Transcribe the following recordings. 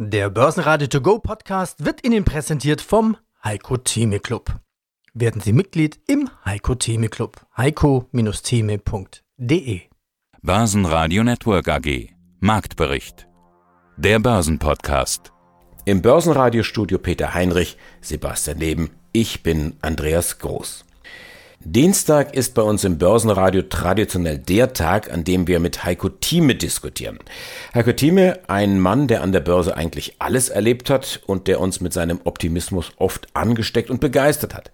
Der Börsenradio To Go Podcast wird Ihnen präsentiert vom Heiko Theme Club. Werden Sie Mitglied im Heiko Theme Club. heiko-theme.de Börsenradio Network AG Marktbericht Der Börsenpodcast Im Börsenradiostudio Peter Heinrich, Sebastian Leben, ich bin Andreas Groß. Dienstag ist bei uns im Börsenradio traditionell der Tag, an dem wir mit Heiko Thieme diskutieren. Heiko Thieme, ein Mann, der an der Börse eigentlich alles erlebt hat und der uns mit seinem Optimismus oft angesteckt und begeistert hat.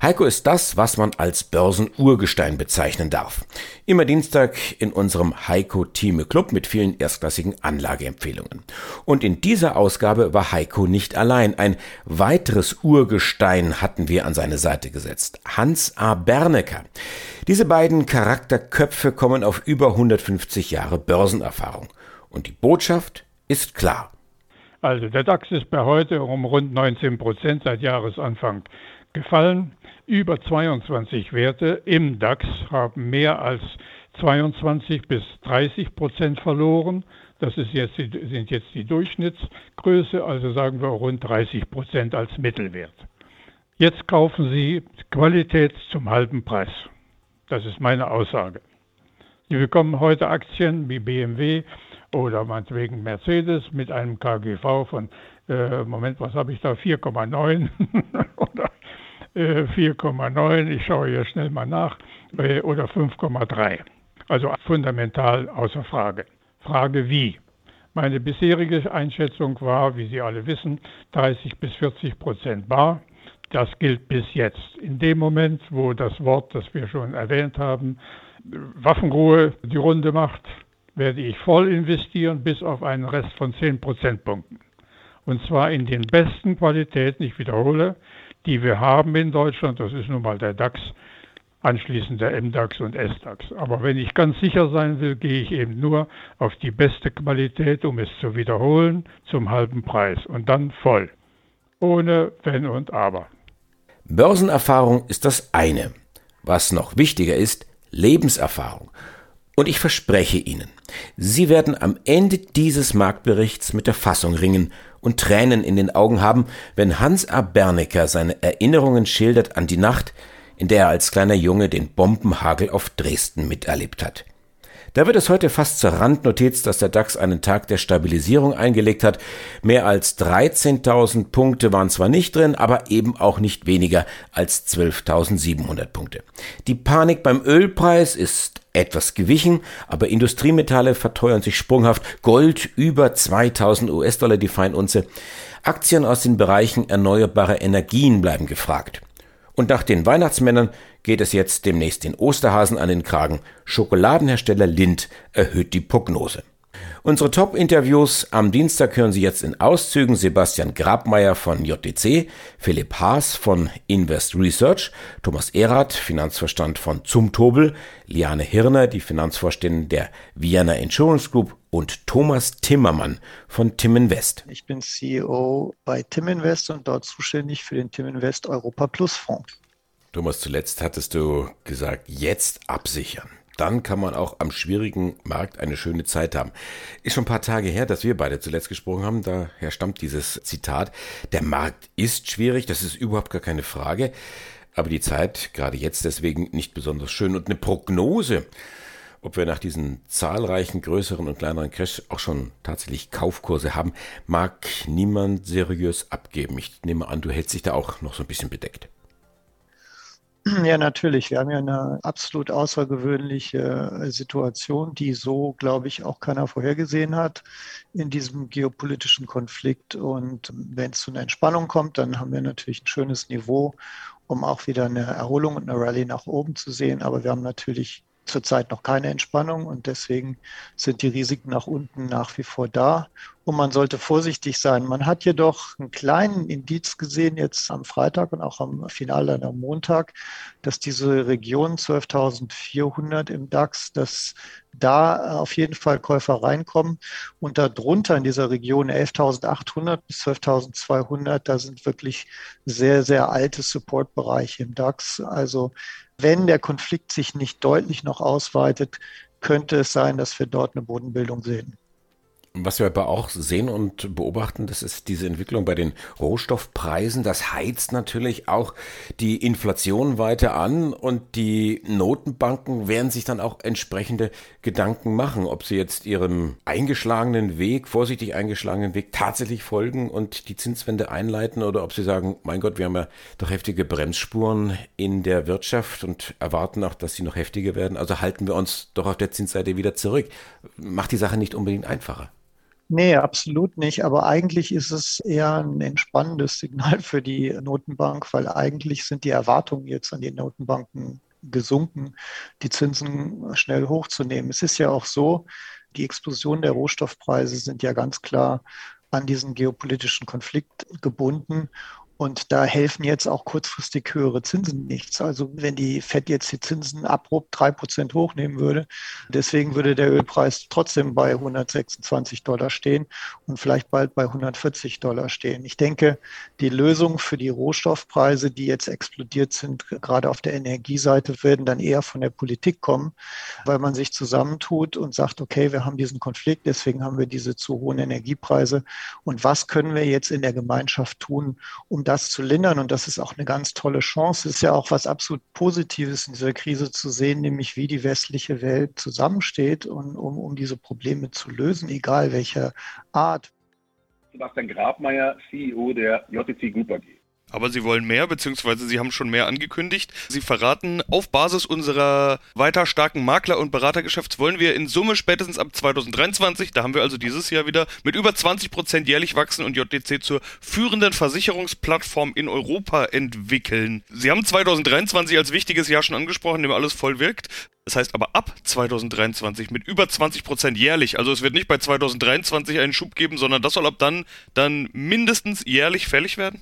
Heiko ist das, was man als Börsenurgestein bezeichnen darf. Immer Dienstag in unserem Heiko Thieme Club mit vielen erstklassigen Anlageempfehlungen. Und in dieser Ausgabe war Heiko nicht allein. Ein weiteres Urgestein hatten wir an seine Seite gesetzt. Hans A. Bernecker. Diese beiden Charakterköpfe kommen auf über 150 Jahre Börsenerfahrung. Und die Botschaft ist klar. Also der DAX ist bei heute um rund 19 Prozent seit Jahresanfang gefallen. Über 22 Werte im DAX haben mehr als 22 bis 30 Prozent verloren. Das ist jetzt, sind jetzt die Durchschnittsgröße, also sagen wir rund 30 Prozent als Mittelwert. Jetzt kaufen Sie Qualität zum halben Preis. Das ist meine Aussage. Sie bekommen heute Aktien wie BMW oder meinetwegen Mercedes mit einem KGV von, äh, Moment, was habe ich da, 4,9 oder äh, 4,9, ich schaue hier schnell mal nach, äh, oder 5,3. Also fundamental außer Frage. Frage wie? Meine bisherige Einschätzung war, wie Sie alle wissen, 30 bis 40 Prozent bar. Das gilt bis jetzt. In dem Moment, wo das Wort, das wir schon erwähnt haben, Waffenruhe die Runde macht, werde ich voll investieren bis auf einen Rest von 10 Prozentpunkten. Und zwar in den besten Qualitäten, ich wiederhole, die wir haben in Deutschland. Das ist nun mal der DAX, anschließend der MDAX und SDAX. Aber wenn ich ganz sicher sein will, gehe ich eben nur auf die beste Qualität, um es zu wiederholen, zum halben Preis und dann voll. Ohne Wenn und Aber. Börsenerfahrung ist das eine. Was noch wichtiger ist, Lebenserfahrung. Und ich verspreche Ihnen, Sie werden am Ende dieses Marktberichts mit der Fassung ringen und Tränen in den Augen haben, wenn Hans A. Bernecker seine Erinnerungen schildert an die Nacht, in der er als kleiner Junge den Bombenhagel auf Dresden miterlebt hat. Da wird es heute fast zur Randnotiz, dass der DAX einen Tag der Stabilisierung eingelegt hat. Mehr als 13.000 Punkte waren zwar nicht drin, aber eben auch nicht weniger als 12.700 Punkte. Die Panik beim Ölpreis ist etwas gewichen, aber Industriemetalle verteuern sich sprunghaft. Gold über 2000 US-Dollar die Feinunze. Aktien aus den Bereichen erneuerbare Energien bleiben gefragt. Und nach den Weihnachtsmännern geht es jetzt demnächst den Osterhasen an den Kragen. Schokoladenhersteller Lind erhöht die Prognose. Unsere Top-Interviews am Dienstag hören Sie jetzt in Auszügen Sebastian Grabmeier von JTC, Philipp Haas von Invest Research, Thomas Erath, Finanzverstand von Zumtobel, Liane Hirner, die Finanzvorständin der Vienna Insurance Group und Thomas Timmermann von Tim Invest. Ich bin CEO bei Tim Invest und dort zuständig für den Tim Invest Europa Plus Fonds. Thomas, zuletzt hattest du gesagt, jetzt absichern. Dann kann man auch am schwierigen Markt eine schöne Zeit haben. Ist schon ein paar Tage her, dass wir beide zuletzt gesprochen haben. Daher stammt dieses Zitat. Der Markt ist schwierig, das ist überhaupt gar keine Frage. Aber die Zeit, gerade jetzt deswegen, nicht besonders schön. Und eine Prognose, ob wir nach diesen zahlreichen größeren und kleineren Crash auch schon tatsächlich Kaufkurse haben, mag niemand seriös abgeben. Ich nehme an, du hältst dich da auch noch so ein bisschen bedeckt. Ja, natürlich. Wir haben ja eine absolut außergewöhnliche Situation, die so, glaube ich, auch keiner vorhergesehen hat in diesem geopolitischen Konflikt. Und wenn es zu einer Entspannung kommt, dann haben wir natürlich ein schönes Niveau, um auch wieder eine Erholung und eine Rallye nach oben zu sehen. Aber wir haben natürlich zurzeit noch keine Entspannung und deswegen sind die Risiken nach unten nach wie vor da. Und man sollte vorsichtig sein. Man hat jedoch einen kleinen Indiz gesehen jetzt am Freitag und auch am Finale am Montag, dass diese Region 12.400 im DAX, dass da auf jeden Fall Käufer reinkommen und darunter in dieser Region 11.800 bis 12.200, da sind wirklich sehr, sehr alte Supportbereiche im DAX. Also wenn der Konflikt sich nicht deutlich noch ausweitet, könnte es sein, dass wir dort eine Bodenbildung sehen. Was wir aber auch sehen und beobachten, das ist diese Entwicklung bei den Rohstoffpreisen. Das heizt natürlich auch die Inflation weiter an und die Notenbanken werden sich dann auch entsprechende Gedanken machen, ob sie jetzt ihrem eingeschlagenen Weg, vorsichtig eingeschlagenen Weg tatsächlich folgen und die Zinswende einleiten oder ob sie sagen, mein Gott, wir haben ja doch heftige Bremsspuren in der Wirtschaft und erwarten auch, dass sie noch heftiger werden. Also halten wir uns doch auf der Zinsseite wieder zurück. Macht die Sache nicht unbedingt einfacher. Nee, absolut nicht. Aber eigentlich ist es eher ein entspannendes Signal für die Notenbank, weil eigentlich sind die Erwartungen jetzt an die Notenbanken gesunken, die Zinsen schnell hochzunehmen. Es ist ja auch so, die Explosion der Rohstoffpreise sind ja ganz klar an diesen geopolitischen Konflikt gebunden. Und da helfen jetzt auch kurzfristig höhere Zinsen nichts. Also wenn die FED jetzt die Zinsen abrupt drei Prozent hochnehmen würde, deswegen würde der Ölpreis trotzdem bei 126 Dollar stehen und vielleicht bald bei 140 Dollar stehen. Ich denke, die Lösung für die Rohstoffpreise, die jetzt explodiert sind, gerade auf der Energieseite, werden dann eher von der Politik kommen, weil man sich zusammentut und sagt, okay, wir haben diesen Konflikt, deswegen haben wir diese zu hohen Energiepreise. Und was können wir jetzt in der Gemeinschaft tun, um das zu lindern. Und das ist auch eine ganz tolle Chance. Es ist ja auch was absolut Positives in dieser Krise zu sehen, nämlich wie die westliche Welt zusammensteht, und, um, um diese Probleme zu lösen, egal welcher Art. Sebastian Grabmeier, CEO der JTC Group AG. Aber sie wollen mehr, beziehungsweise sie haben schon mehr angekündigt. Sie verraten, auf Basis unserer weiter starken Makler- und Beratergeschäfts wollen wir in Summe spätestens ab 2023, da haben wir also dieses Jahr wieder, mit über 20 Prozent jährlich wachsen und JDC zur führenden Versicherungsplattform in Europa entwickeln. Sie haben 2023 als wichtiges Jahr schon angesprochen, in dem alles voll wirkt. Das heißt aber ab 2023 mit über 20 Prozent jährlich. Also es wird nicht bei 2023 einen Schub geben, sondern das soll ab dann dann mindestens jährlich fällig werden?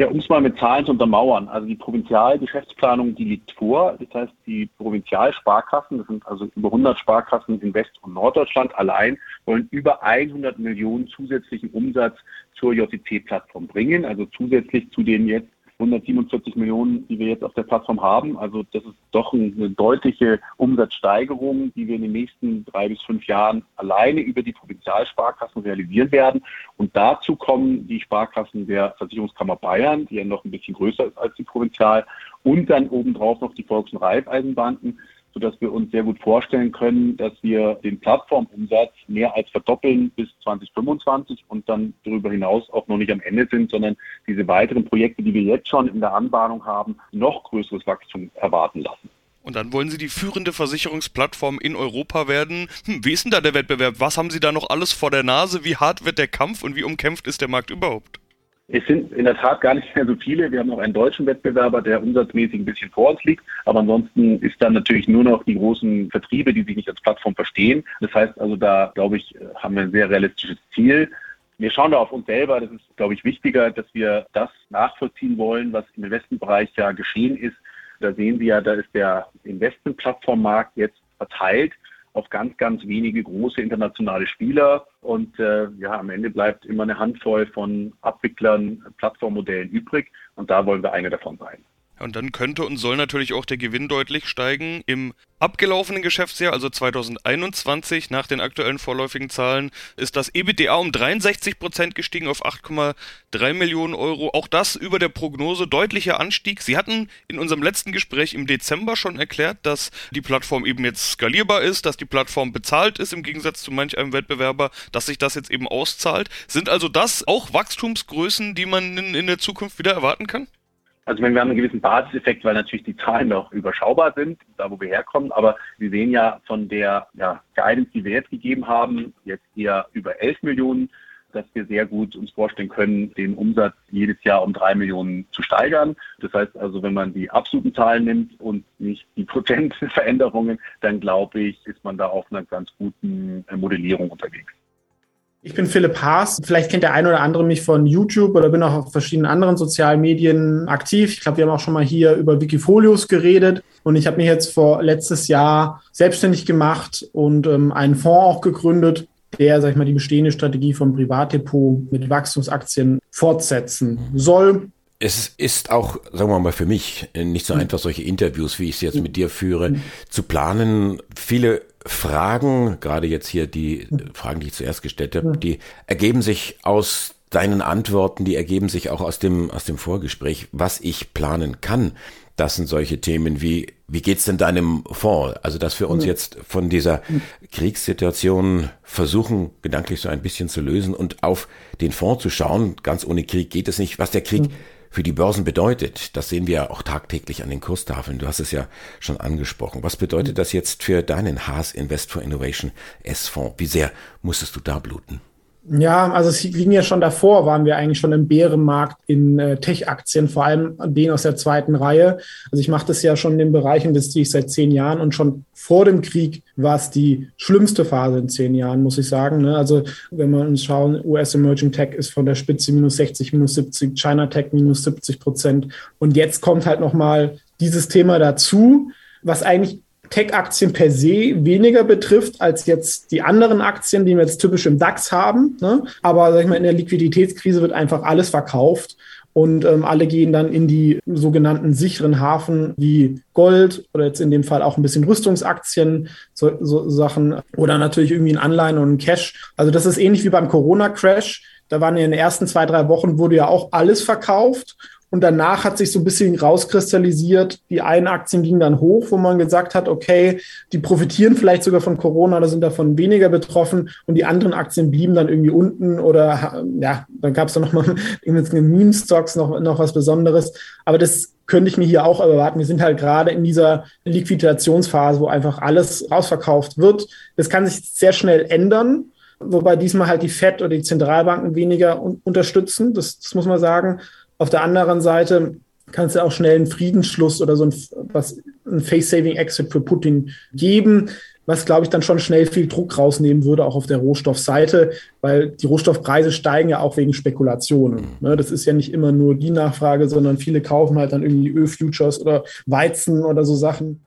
Ja, um es mal mit Zahlen zu untermauern. Also die Provinzialgeschäftsplanung, die liegt vor. Das heißt, die Provinzialsparkassen, das sind also über 100 Sparkassen in West- und Norddeutschland allein, wollen über 100 Millionen zusätzlichen Umsatz zur JTC-Plattform bringen. Also zusätzlich zu den jetzt 147 Millionen, die wir jetzt auf der Plattform haben. Also das ist doch eine deutliche Umsatzsteigerung, die wir in den nächsten drei bis fünf Jahren alleine über die Provinzialsparkassen realisieren werden. Und dazu kommen die Sparkassen der Versicherungskammer Bayern, die ja noch ein bisschen größer ist als die Provinzial, und dann obendrauf noch die Volks- und Raiffeisenbanken sodass wir uns sehr gut vorstellen können, dass wir den Plattformumsatz mehr als verdoppeln bis 2025 und dann darüber hinaus auch noch nicht am Ende sind, sondern diese weiteren Projekte, die wir jetzt schon in der Anbahnung haben, noch größeres Wachstum erwarten lassen. Und dann wollen Sie die führende Versicherungsplattform in Europa werden. Hm, wie ist denn da der Wettbewerb? Was haben Sie da noch alles vor der Nase? Wie hart wird der Kampf und wie umkämpft ist der Markt überhaupt? Es sind in der Tat gar nicht mehr so viele. Wir haben noch einen deutschen Wettbewerber, der umsatzmäßig ein bisschen vor uns liegt. Aber ansonsten ist dann natürlich nur noch die großen Vertriebe, die sich nicht als Plattform verstehen. Das heißt also, da glaube ich, haben wir ein sehr realistisches Ziel. Wir schauen da auf uns selber. Das ist, glaube ich, wichtiger, dass wir das nachvollziehen wollen, was im Investmentbereich ja geschehen ist. Da sehen Sie ja, da ist der Investmentplattformmarkt jetzt verteilt auf ganz, ganz wenige große internationale Spieler. Und äh, ja, am Ende bleibt immer eine Handvoll von Abwicklern, Plattformmodellen übrig. Und da wollen wir eine davon sein. Und dann könnte und soll natürlich auch der Gewinn deutlich steigen. Im abgelaufenen Geschäftsjahr, also 2021, nach den aktuellen vorläufigen Zahlen, ist das EBITDA um 63 Prozent gestiegen auf 8,3 Millionen Euro. Auch das über der Prognose deutlicher Anstieg. Sie hatten in unserem letzten Gespräch im Dezember schon erklärt, dass die Plattform eben jetzt skalierbar ist, dass die Plattform bezahlt ist im Gegensatz zu manch einem Wettbewerber, dass sich das jetzt eben auszahlt. Sind also das auch Wachstumsgrößen, die man in, in der Zukunft wieder erwarten kann? Also wenn wir haben einen gewissen Basiseffekt, weil natürlich die Zahlen noch überschaubar sind, da wo wir herkommen, aber wir sehen ja von der ja, Guidance, die wir jetzt gegeben haben, jetzt eher über 11 Millionen, dass wir sehr gut uns vorstellen können, den Umsatz jedes Jahr um drei Millionen zu steigern. Das heißt also, wenn man die absoluten Zahlen nimmt und nicht die Prozentveränderungen, dann glaube ich, ist man da auf einer ganz guten Modellierung unterwegs. Ich bin Philipp Haas. Vielleicht kennt der eine oder andere mich von YouTube oder bin auch auf verschiedenen anderen sozialen Medien aktiv. Ich glaube, wir haben auch schon mal hier über Wikifolios geredet. Und ich habe mich jetzt vor letztes Jahr selbstständig gemacht und ähm, einen Fonds auch gegründet, der, sag ich mal, die bestehende Strategie vom Privatdepot mit Wachstumsaktien fortsetzen soll. Es ist auch, sagen wir mal, für mich nicht so einfach, solche Interviews, wie ich sie jetzt mit dir führe, zu planen. Viele Fragen, gerade jetzt hier die Fragen, die ich zuerst gestellt habe, die ergeben sich aus deinen Antworten, die ergeben sich auch aus dem, aus dem Vorgespräch, was ich planen kann. Das sind solche Themen wie, wie geht's denn deinem Fonds? Also, dass wir uns jetzt von dieser Kriegssituation versuchen, gedanklich so ein bisschen zu lösen und auf den Fonds zu schauen. Ganz ohne Krieg geht es nicht. Was der Krieg für die Börsen bedeutet, das sehen wir ja auch tagtäglich an den Kurstafeln. Du hast es ja schon angesprochen. Was bedeutet das jetzt für deinen Haas Invest for Innovation S-Fonds? Wie sehr musstest du da bluten? Ja, also es ging ja schon davor, waren wir eigentlich schon im Bärenmarkt in äh, Tech-Aktien, vor allem den aus der zweiten Reihe. Also ich mache das ja schon in dem Bereich, investiere ich seit zehn Jahren und schon vor dem Krieg war es die schlimmste Phase in zehn Jahren, muss ich sagen. Ne? Also wenn wir uns schauen, US Emerging Tech ist von der Spitze minus 60, minus 70, China Tech minus 70 Prozent. Und jetzt kommt halt nochmal dieses Thema dazu, was eigentlich Tech-Aktien per se weniger betrifft als jetzt die anderen Aktien, die wir jetzt typisch im DAX haben. Ne? Aber sag ich mal, in der Liquiditätskrise wird einfach alles verkauft und ähm, alle gehen dann in die sogenannten sicheren Hafen wie Gold oder jetzt in dem Fall auch ein bisschen Rüstungsaktien, so, so Sachen oder natürlich irgendwie ein Anleihen und ein Cash. Also das ist ähnlich wie beim Corona-Crash. Da waren ja in den ersten zwei, drei Wochen wurde ja auch alles verkauft und danach hat sich so ein bisschen rauskristallisiert, die einen Aktien gingen dann hoch, wo man gesagt hat, okay, die profitieren vielleicht sogar von Corona oder sind davon weniger betroffen und die anderen Aktien blieben dann irgendwie unten oder ja, dann gab es dann nochmal mit Meme-Stocks noch, noch was Besonderes. Aber das könnte ich mir hier auch erwarten. Wir sind halt gerade in dieser Liquidationsphase, wo einfach alles rausverkauft wird. Das kann sich sehr schnell ändern wobei diesmal halt die FED oder die Zentralbanken weniger un unterstützen. Das, das muss man sagen. Auf der anderen Seite kann es ja auch schnell einen Friedensschluss oder so ein, was, ein Face-Saving-Exit für Putin geben, was, glaube ich, dann schon schnell viel Druck rausnehmen würde, auch auf der Rohstoffseite, weil die Rohstoffpreise steigen ja auch wegen Spekulationen. Ne? Das ist ja nicht immer nur die Nachfrage, sondern viele kaufen halt dann irgendwie Ölfutures oder Weizen oder so Sachen.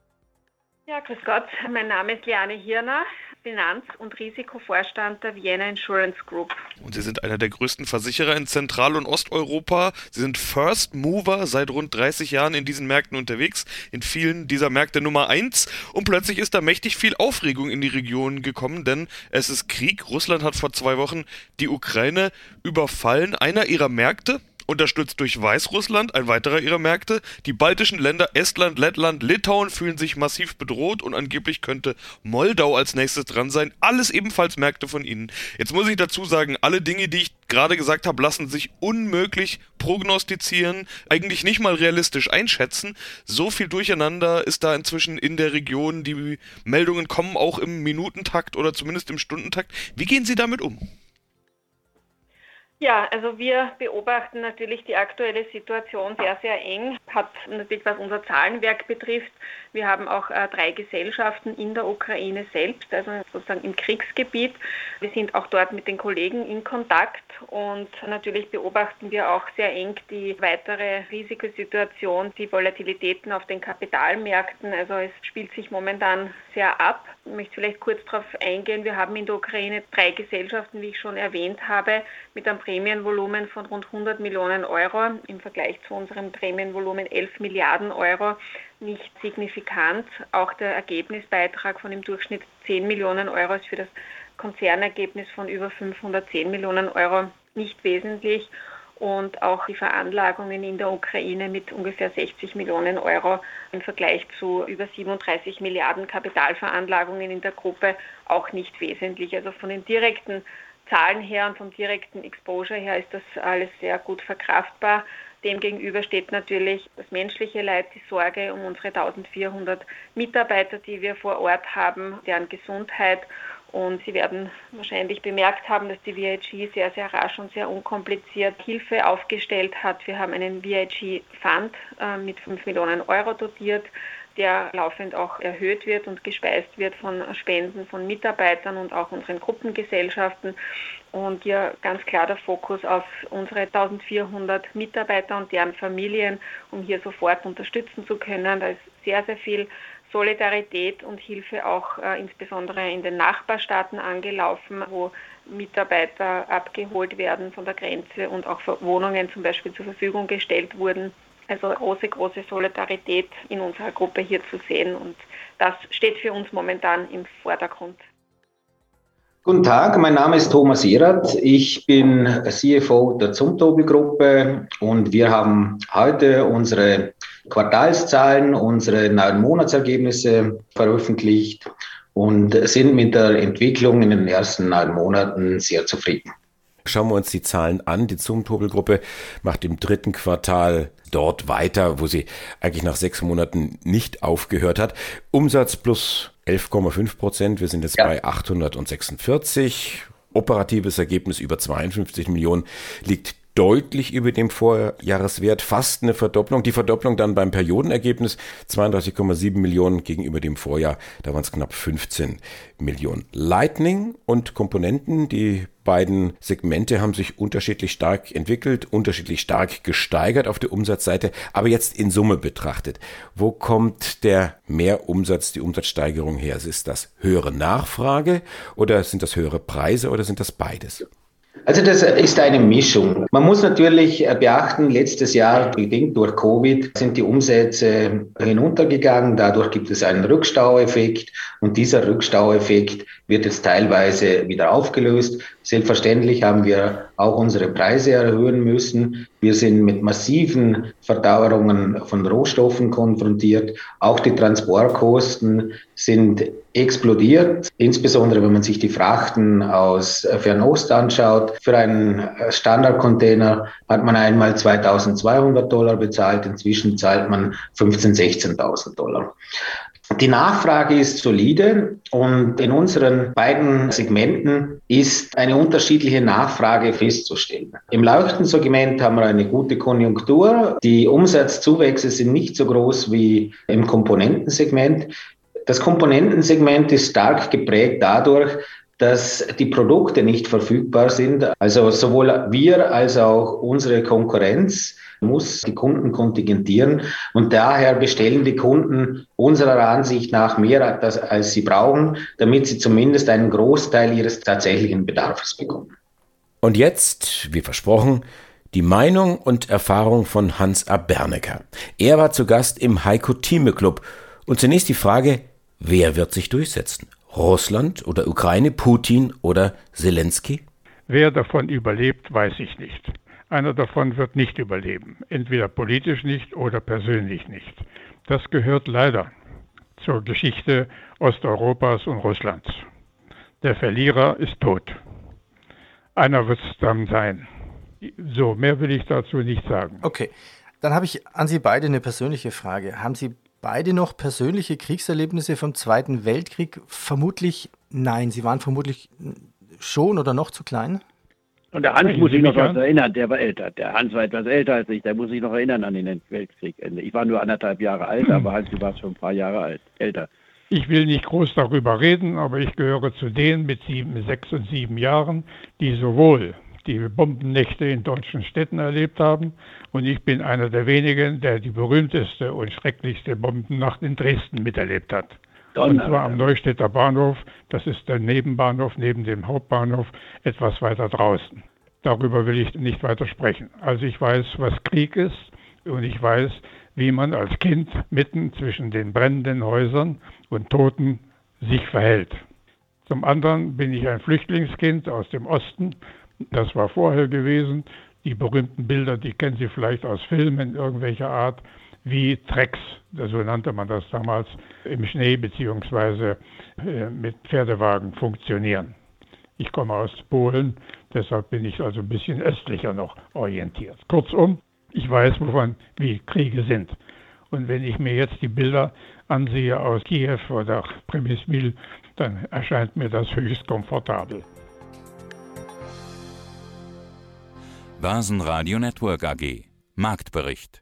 Ja, grüß Gott, mein Name ist Liane Hirner. Finanz- und Risikovorstand der Vienna Insurance Group. Und Sie sind einer der größten Versicherer in Zentral- und Osteuropa. Sie sind First Mover seit rund 30 Jahren in diesen Märkten unterwegs, in vielen dieser Märkte Nummer 1. Und plötzlich ist da mächtig viel Aufregung in die Region gekommen, denn es ist Krieg. Russland hat vor zwei Wochen die Ukraine überfallen. Einer ihrer Märkte, unterstützt durch Weißrussland, ein weiterer ihrer Märkte. Die baltischen Länder Estland, Lettland, Litauen fühlen sich massiv bedroht und angeblich könnte Moldau als nächstes dran sein. Alles ebenfalls Märkte von ihnen. Jetzt muss ich dazu sagen, alle Dinge, die ich gerade gesagt habe, lassen sich unmöglich prognostizieren, eigentlich nicht mal realistisch einschätzen. So viel Durcheinander ist da inzwischen in der Region. Die Meldungen kommen auch im Minutentakt oder zumindest im Stundentakt. Wie gehen Sie damit um? Ja, also wir beobachten natürlich die aktuelle Situation sehr, sehr eng. Hat natürlich, was unser Zahlenwerk betrifft, wir haben auch äh, drei Gesellschaften in der Ukraine selbst, also sozusagen im Kriegsgebiet. Wir sind auch dort mit den Kollegen in Kontakt und natürlich beobachten wir auch sehr eng die weitere Risikosituation, die Volatilitäten auf den Kapitalmärkten. Also es spielt sich momentan sehr ab. Ich möchte vielleicht kurz darauf eingehen. Wir haben in der Ukraine drei Gesellschaften, wie ich schon erwähnt habe, mit einem Prämienvolumen von rund 100 Millionen Euro im Vergleich zu unserem Prämienvolumen 11 Milliarden Euro nicht signifikant. Auch der Ergebnisbeitrag von im Durchschnitt 10 Millionen Euro ist für das Konzernergebnis von über 510 Millionen Euro nicht wesentlich und auch die Veranlagungen in der Ukraine mit ungefähr 60 Millionen Euro im Vergleich zu über 37 Milliarden Kapitalveranlagungen in der Gruppe auch nicht wesentlich. Also von den direkten Zahlen her und vom direkten Exposure her ist das alles sehr gut verkraftbar. Demgegenüber steht natürlich das menschliche Leid, die Sorge um unsere 1400 Mitarbeiter, die wir vor Ort haben, deren Gesundheit und Sie werden wahrscheinlich bemerkt haben, dass die VIG sehr, sehr rasch und sehr unkompliziert Hilfe aufgestellt hat. Wir haben einen VIG-Fund äh, mit 5 Millionen Euro dotiert, der laufend auch erhöht wird und gespeist wird von Spenden von Mitarbeitern und auch unseren Gruppengesellschaften. Und hier ganz klar der Fokus auf unsere 1400 Mitarbeiter und deren Familien, um hier sofort unterstützen zu können. Da ist sehr, sehr viel Solidarität und Hilfe auch äh, insbesondere in den Nachbarstaaten angelaufen, wo Mitarbeiter abgeholt werden von der Grenze und auch Wohnungen zum Beispiel zur Verfügung gestellt wurden. Also große, große Solidarität in unserer Gruppe hier zu sehen und das steht für uns momentan im Vordergrund. Guten Tag, mein Name ist Thomas Erath. Ich bin CFO der Zumtobel-Gruppe und wir haben heute unsere Quartalszahlen, unsere neuen Monatsergebnisse veröffentlicht und sind mit der Entwicklung in den ersten neun Monaten sehr zufrieden. Schauen wir uns die Zahlen an. Die Zumtobel-Gruppe macht im dritten Quartal dort weiter, wo sie eigentlich nach sechs Monaten nicht aufgehört hat. Umsatz plus 11,5 Prozent. Wir sind jetzt ja. bei 846. Operatives Ergebnis über 52 Millionen liegt deutlich über dem Vorjahreswert, fast eine Verdopplung. Die Verdopplung dann beim Periodenergebnis 32,7 Millionen gegenüber dem Vorjahr, da waren es knapp 15 Millionen. Lightning und Komponenten, die beiden Segmente haben sich unterschiedlich stark entwickelt, unterschiedlich stark gesteigert auf der Umsatzseite, aber jetzt in Summe betrachtet. Wo kommt der Mehrumsatz, die Umsatzsteigerung her? Ist das höhere Nachfrage oder sind das höhere Preise oder sind das beides? Also das ist eine Mischung. Man muss natürlich beachten, letztes Jahr, bedingt durch Covid, sind die Umsätze hinuntergegangen. Dadurch gibt es einen Rückstaueffekt und dieser Rückstaueffekt wird jetzt teilweise wieder aufgelöst. Selbstverständlich haben wir auch unsere Preise erhöhen müssen. Wir sind mit massiven Verdauerungen von Rohstoffen konfrontiert. Auch die Transportkosten sind explodiert, insbesondere wenn man sich die Frachten aus Fernost anschaut. Für einen Standardcontainer hat man einmal 2200 Dollar bezahlt, inzwischen zahlt man 15.000, 16.000 Dollar. Die Nachfrage ist solide und in unseren beiden Segmenten ist eine unterschiedliche Nachfrage festzustellen. Im Leuchtensegment haben wir eine gute Konjunktur. Die Umsatzzuwächse sind nicht so groß wie im Komponentensegment. Das Komponentensegment ist stark geprägt dadurch, dass die Produkte nicht verfügbar sind. Also sowohl wir als auch unsere Konkurrenz muss die Kunden kontingentieren und daher bestellen die Kunden unserer Ansicht nach mehr, als sie brauchen, damit sie zumindest einen Großteil ihres tatsächlichen Bedarfs bekommen. Und jetzt, wie versprochen, die Meinung und Erfahrung von Hans A. Bernecker. Er war zu Gast im Heiko Thieme Club und zunächst die Frage, wer wird sich durchsetzen? Russland oder Ukraine, Putin oder Zelensky? Wer davon überlebt, weiß ich nicht. Einer davon wird nicht überleben, entweder politisch nicht oder persönlich nicht. Das gehört leider zur Geschichte Osteuropas und Russlands. Der Verlierer ist tot. Einer wird es dann sein. So, mehr will ich dazu nicht sagen. Okay, dann habe ich an Sie beide eine persönliche Frage. Haben Sie beide noch persönliche Kriegserlebnisse vom Zweiten Weltkrieg? Vermutlich nein. Sie waren vermutlich schon oder noch zu klein? Und der Hans muss sich noch was erinnern, der war älter. Der Hans war etwas älter als ich, der muss sich noch erinnern an den Weltkriegende. Ich war nur anderthalb Jahre alt, aber Hans, du warst schon ein paar Jahre alt, älter. Ich will nicht groß darüber reden, aber ich gehöre zu denen mit sieben, sechs und sieben Jahren, die sowohl die Bombennächte in deutschen Städten erlebt haben und ich bin einer der wenigen, der die berühmteste und schrecklichste Bombennacht in Dresden miterlebt hat. Und zwar am Neustädter Bahnhof. Das ist der Nebenbahnhof neben dem Hauptbahnhof etwas weiter draußen. Darüber will ich nicht weiter sprechen. Also ich weiß, was Krieg ist und ich weiß, wie man als Kind mitten zwischen den brennenden Häusern und Toten sich verhält. Zum anderen bin ich ein Flüchtlingskind aus dem Osten. Das war vorher gewesen. Die berühmten Bilder, die kennen Sie vielleicht aus Filmen irgendwelcher Art wie Trecks, so nannte man das damals, im Schnee beziehungsweise äh, mit Pferdewagen funktionieren. Ich komme aus Polen, deshalb bin ich also ein bisschen östlicher noch orientiert. Kurzum, ich weiß, wovon wie Kriege sind. Und wenn ich mir jetzt die Bilder ansehe aus Kiew oder Premismil, dann erscheint mir das höchst komfortabel. Börsenradio Network AG Marktbericht